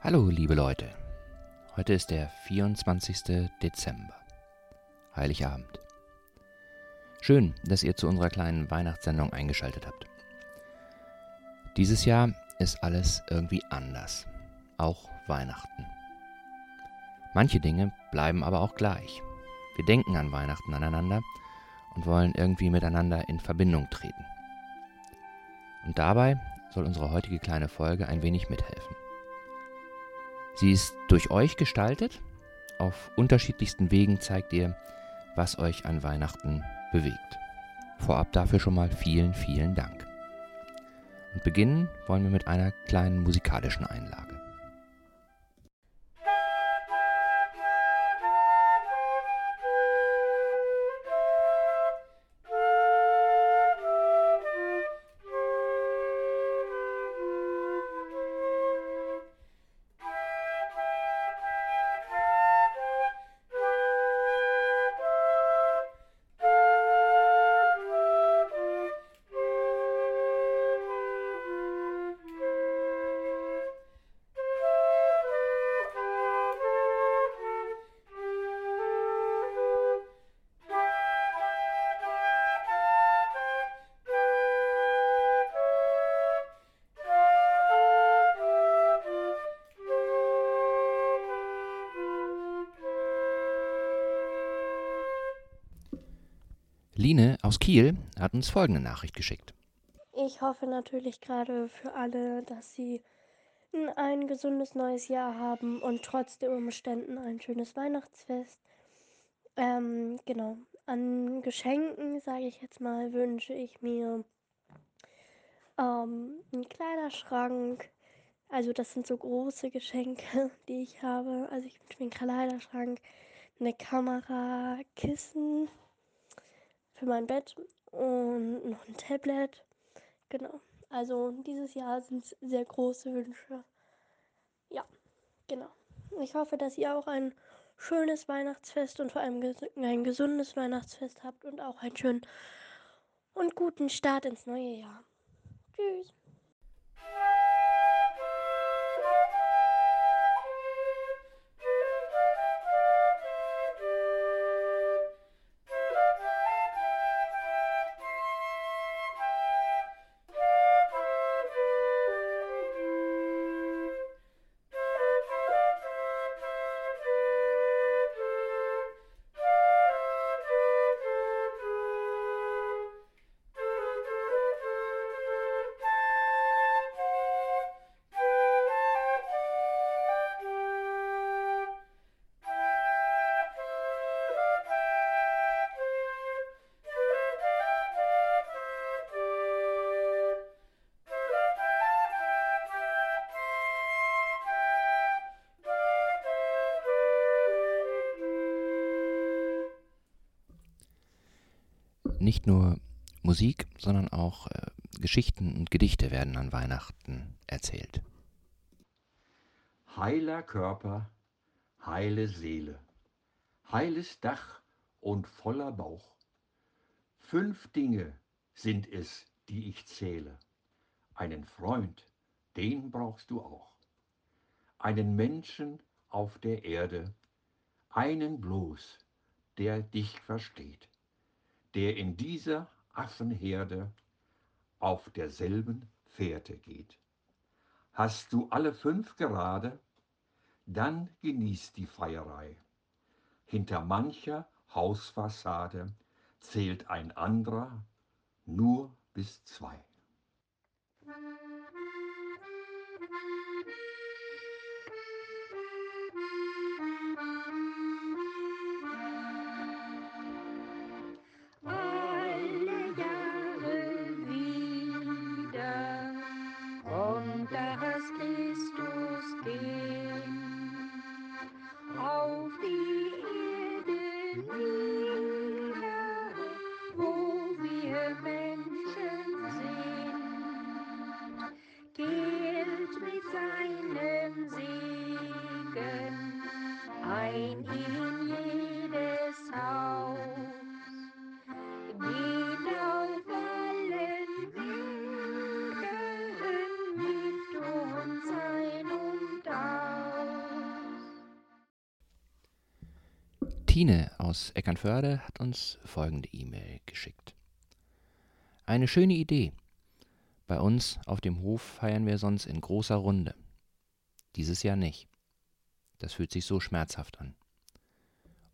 Hallo, liebe Leute. Heute ist der 24. Dezember. Heiligabend. Schön, dass ihr zu unserer kleinen Weihnachtssendung eingeschaltet habt. Dieses Jahr ist alles irgendwie anders. Auch Weihnachten. Manche Dinge bleiben aber auch gleich. Wir denken an Weihnachten aneinander und wollen irgendwie miteinander in Verbindung treten. Und dabei soll unsere heutige kleine Folge ein wenig mithelfen. Sie ist durch euch gestaltet. Auf unterschiedlichsten Wegen zeigt ihr, was euch an Weihnachten bewegt. Vorab dafür schon mal vielen, vielen Dank. Und beginnen wollen wir mit einer kleinen musikalischen Einlage. Line aus Kiel hat uns folgende Nachricht geschickt. Ich hoffe natürlich gerade für alle, dass sie ein gesundes neues Jahr haben und trotz der Umständen ein schönes Weihnachtsfest. Ähm, genau. An Geschenken, sage ich jetzt mal, wünsche ich mir ähm, einen Kleiderschrank. Also das sind so große Geschenke, die ich habe. Also ich wünsche mir einen Kleiderschrank, eine Kamera, Kissen für mein Bett und noch ein Tablet. Genau. Also dieses Jahr sind es sehr große Wünsche. Ja, genau. Ich hoffe, dass ihr auch ein schönes Weihnachtsfest und vor allem ein gesundes Weihnachtsfest habt und auch einen schönen und guten Start ins neue Jahr. Tschüss. Nicht nur Musik, sondern auch äh, Geschichten und Gedichte werden an Weihnachten erzählt. Heiler Körper, heile Seele, heiles Dach und voller Bauch. Fünf Dinge sind es, die ich zähle. Einen Freund, den brauchst du auch. Einen Menschen auf der Erde, einen bloß, der dich versteht der in dieser Affenherde auf derselben Fährte geht. Hast du alle fünf gerade, dann genieß die Feierei. Hinter mancher Hausfassade zählt ein anderer nur bis zwei. Tine aus Eckernförde hat uns folgende E-Mail geschickt. Eine schöne Idee. Bei uns auf dem Hof feiern wir sonst in großer Runde. Dieses Jahr nicht. Das fühlt sich so schmerzhaft an.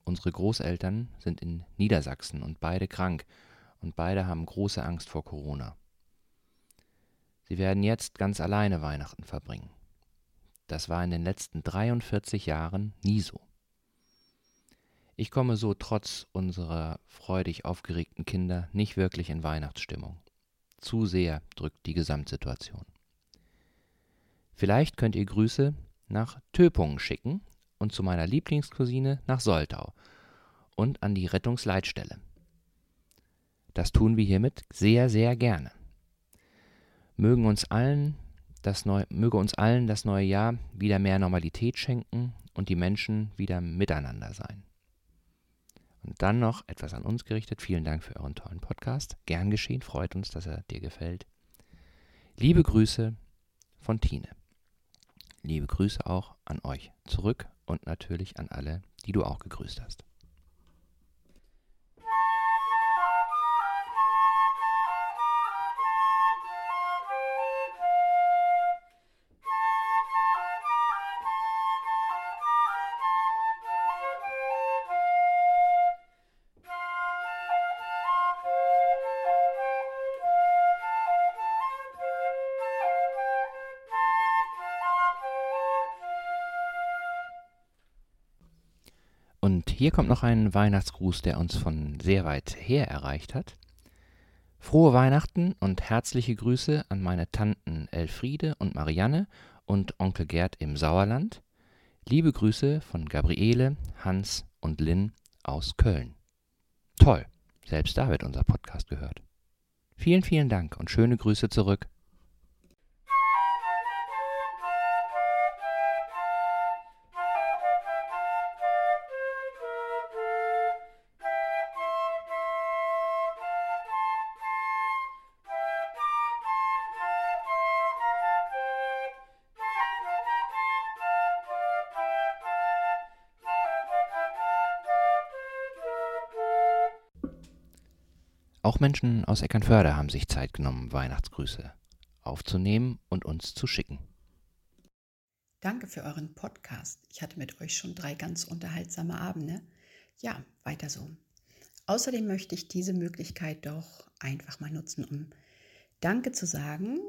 Unsere Großeltern sind in Niedersachsen und beide krank und beide haben große Angst vor Corona. Sie werden jetzt ganz alleine Weihnachten verbringen. Das war in den letzten 43 Jahren nie so. Ich komme so trotz unserer freudig aufgeregten Kinder nicht wirklich in Weihnachtsstimmung. Zu sehr drückt die Gesamtsituation. Vielleicht könnt ihr Grüße nach Töpungen schicken und zu meiner Lieblingscousine nach Soltau und an die Rettungsleitstelle. Das tun wir hiermit sehr, sehr gerne. Mögen uns allen das neu, möge uns allen das neue Jahr wieder mehr Normalität schenken und die Menschen wieder miteinander sein. Und dann noch etwas an uns gerichtet. Vielen Dank für euren tollen Podcast. Gern geschehen, freut uns, dass er dir gefällt. Liebe Grüße von Tine. Liebe Grüße auch an euch zurück und natürlich an alle, die du auch gegrüßt hast. Und hier kommt noch ein Weihnachtsgruß, der uns von sehr weit her erreicht hat. Frohe Weihnachten und herzliche Grüße an meine Tanten Elfriede und Marianne und Onkel Gerd im Sauerland. Liebe Grüße von Gabriele, Hans und Lynn aus Köln. Toll, selbst da wird unser Podcast gehört. Vielen, vielen Dank und schöne Grüße zurück. Auch Menschen aus Eckernförde haben sich Zeit genommen, Weihnachtsgrüße aufzunehmen und uns zu schicken. Danke für euren Podcast. Ich hatte mit euch schon drei ganz unterhaltsame Abende. Ja, weiter so. Außerdem möchte ich diese Möglichkeit doch einfach mal nutzen, um Danke zu sagen.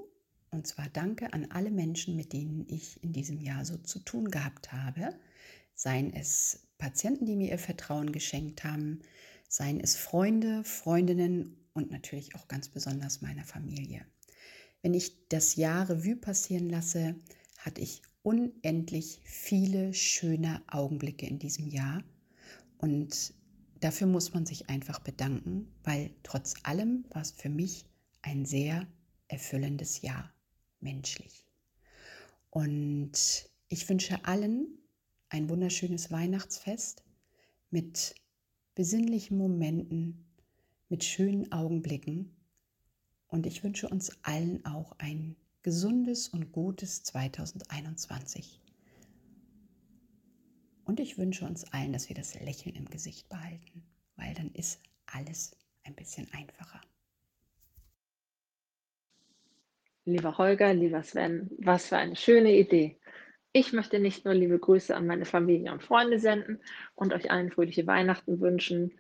Und zwar Danke an alle Menschen, mit denen ich in diesem Jahr so zu tun gehabt habe. Seien es Patienten, die mir ihr Vertrauen geschenkt haben, seien es Freunde, Freundinnen und natürlich auch ganz besonders meiner Familie. Wenn ich das Jahr Revue passieren lasse, hatte ich unendlich viele schöne Augenblicke in diesem Jahr und dafür muss man sich einfach bedanken, weil trotz allem war es für mich ein sehr erfüllendes Jahr, menschlich. Und ich wünsche allen ein wunderschönes Weihnachtsfest mit besinnlichen Momenten, mit schönen Augenblicken. Und ich wünsche uns allen auch ein gesundes und gutes 2021. Und ich wünsche uns allen, dass wir das Lächeln im Gesicht behalten, weil dann ist alles ein bisschen einfacher. Lieber Holger, lieber Sven, was für eine schöne Idee. Ich möchte nicht nur liebe Grüße an meine Familie und Freunde senden und euch allen fröhliche Weihnachten wünschen,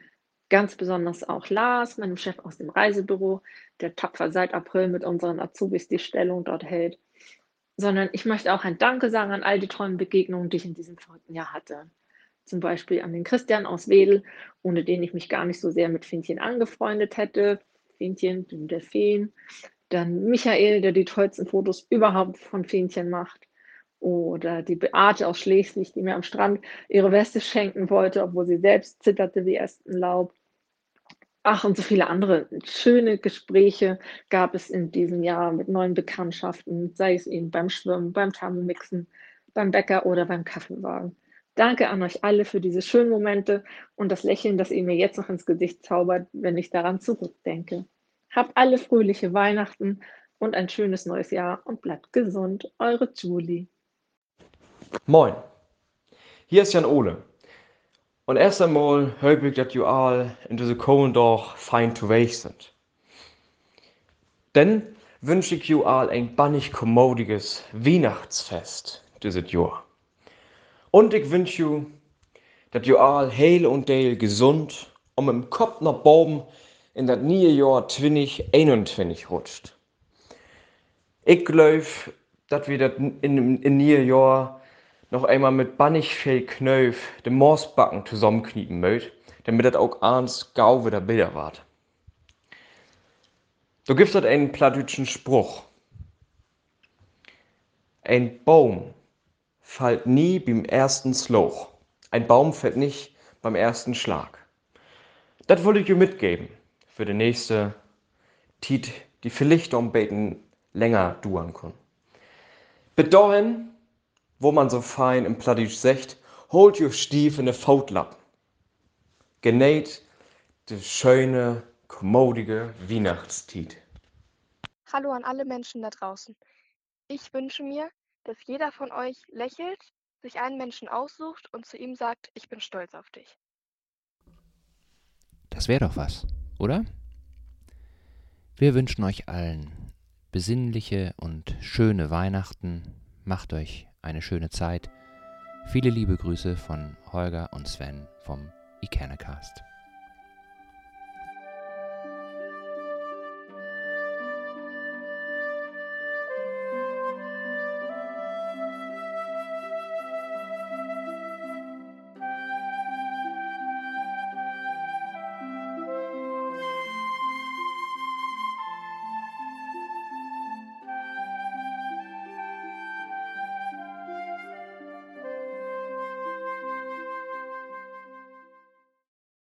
ganz besonders auch Lars, meinem Chef aus dem Reisebüro, der tapfer seit April mit unseren Azubis die Stellung dort hält, sondern ich möchte auch ein Danke sagen an all die tollen Begegnungen, die ich in diesem verrückten Jahr hatte. Zum Beispiel an den Christian aus Wedel, ohne den ich mich gar nicht so sehr mit Fintchen angefreundet hätte. Fintchen, der Feen. Dann Michael, der die tollsten Fotos überhaupt von Fähnchen macht. Oder die Beate aus Schleswig, die mir am Strand ihre Weste schenken wollte, obwohl sie selbst zitterte wie Laub. Ach, und so viele andere schöne Gespräche gab es in diesem Jahr mit neuen Bekanntschaften, sei es eben beim Schwimmen, beim Thermomixen, beim Bäcker oder beim Kaffeewagen. Danke an euch alle für diese schönen Momente und das Lächeln, das ihr mir jetzt noch ins Gesicht zaubert, wenn ich daran zurückdenke. Habt alle fröhliche Weihnachten und ein schönes neues Jahr und bleibt gesund. Eure Julie. Moin, hier ist Jan Ole. Und erst einmal hoffe ich, dass ihr all in diese kommenden Tag fein zu weg sind. Dann wünsche ich ihr all ein bannig kommodiges Weihnachtsfest dieses Jahr. Und ich wünsche you, dass ihr all heil und deil gesund und im Kopf nach Baum in das neue Jahr 2021 rutscht. Ich glaube, dass wir das in, in, in neue Jahr noch einmal mit bannig viel Knöpf den Morsbacken zusammenkniepen möcht, damit das auch ans gau wieder Bilder wart. Du gibst das einen plattdütschen Spruch. Ein Baum fällt nie beim ersten Sloch. Ein Baum fällt nicht beim ersten Schlag. Das wollte ich dir mitgeben für die nächste Tit, die vielleicht um beten länger duern. Bis dahin, wo man so fein im Plattisch sagt, holt ihr Stief in de Fautlappen. Genäht de schöne, kommodige Weihnachtstiet. Hallo an alle Menschen da draußen. Ich wünsche mir, dass jeder von euch lächelt, sich einen Menschen aussucht und zu ihm sagt, ich bin stolz auf dich. Das wäre doch was, oder? Wir wünschen euch allen besinnliche und schöne Weihnachten. Macht euch eine schöne Zeit. Viele liebe Grüße von Holger und Sven vom Ikernecast.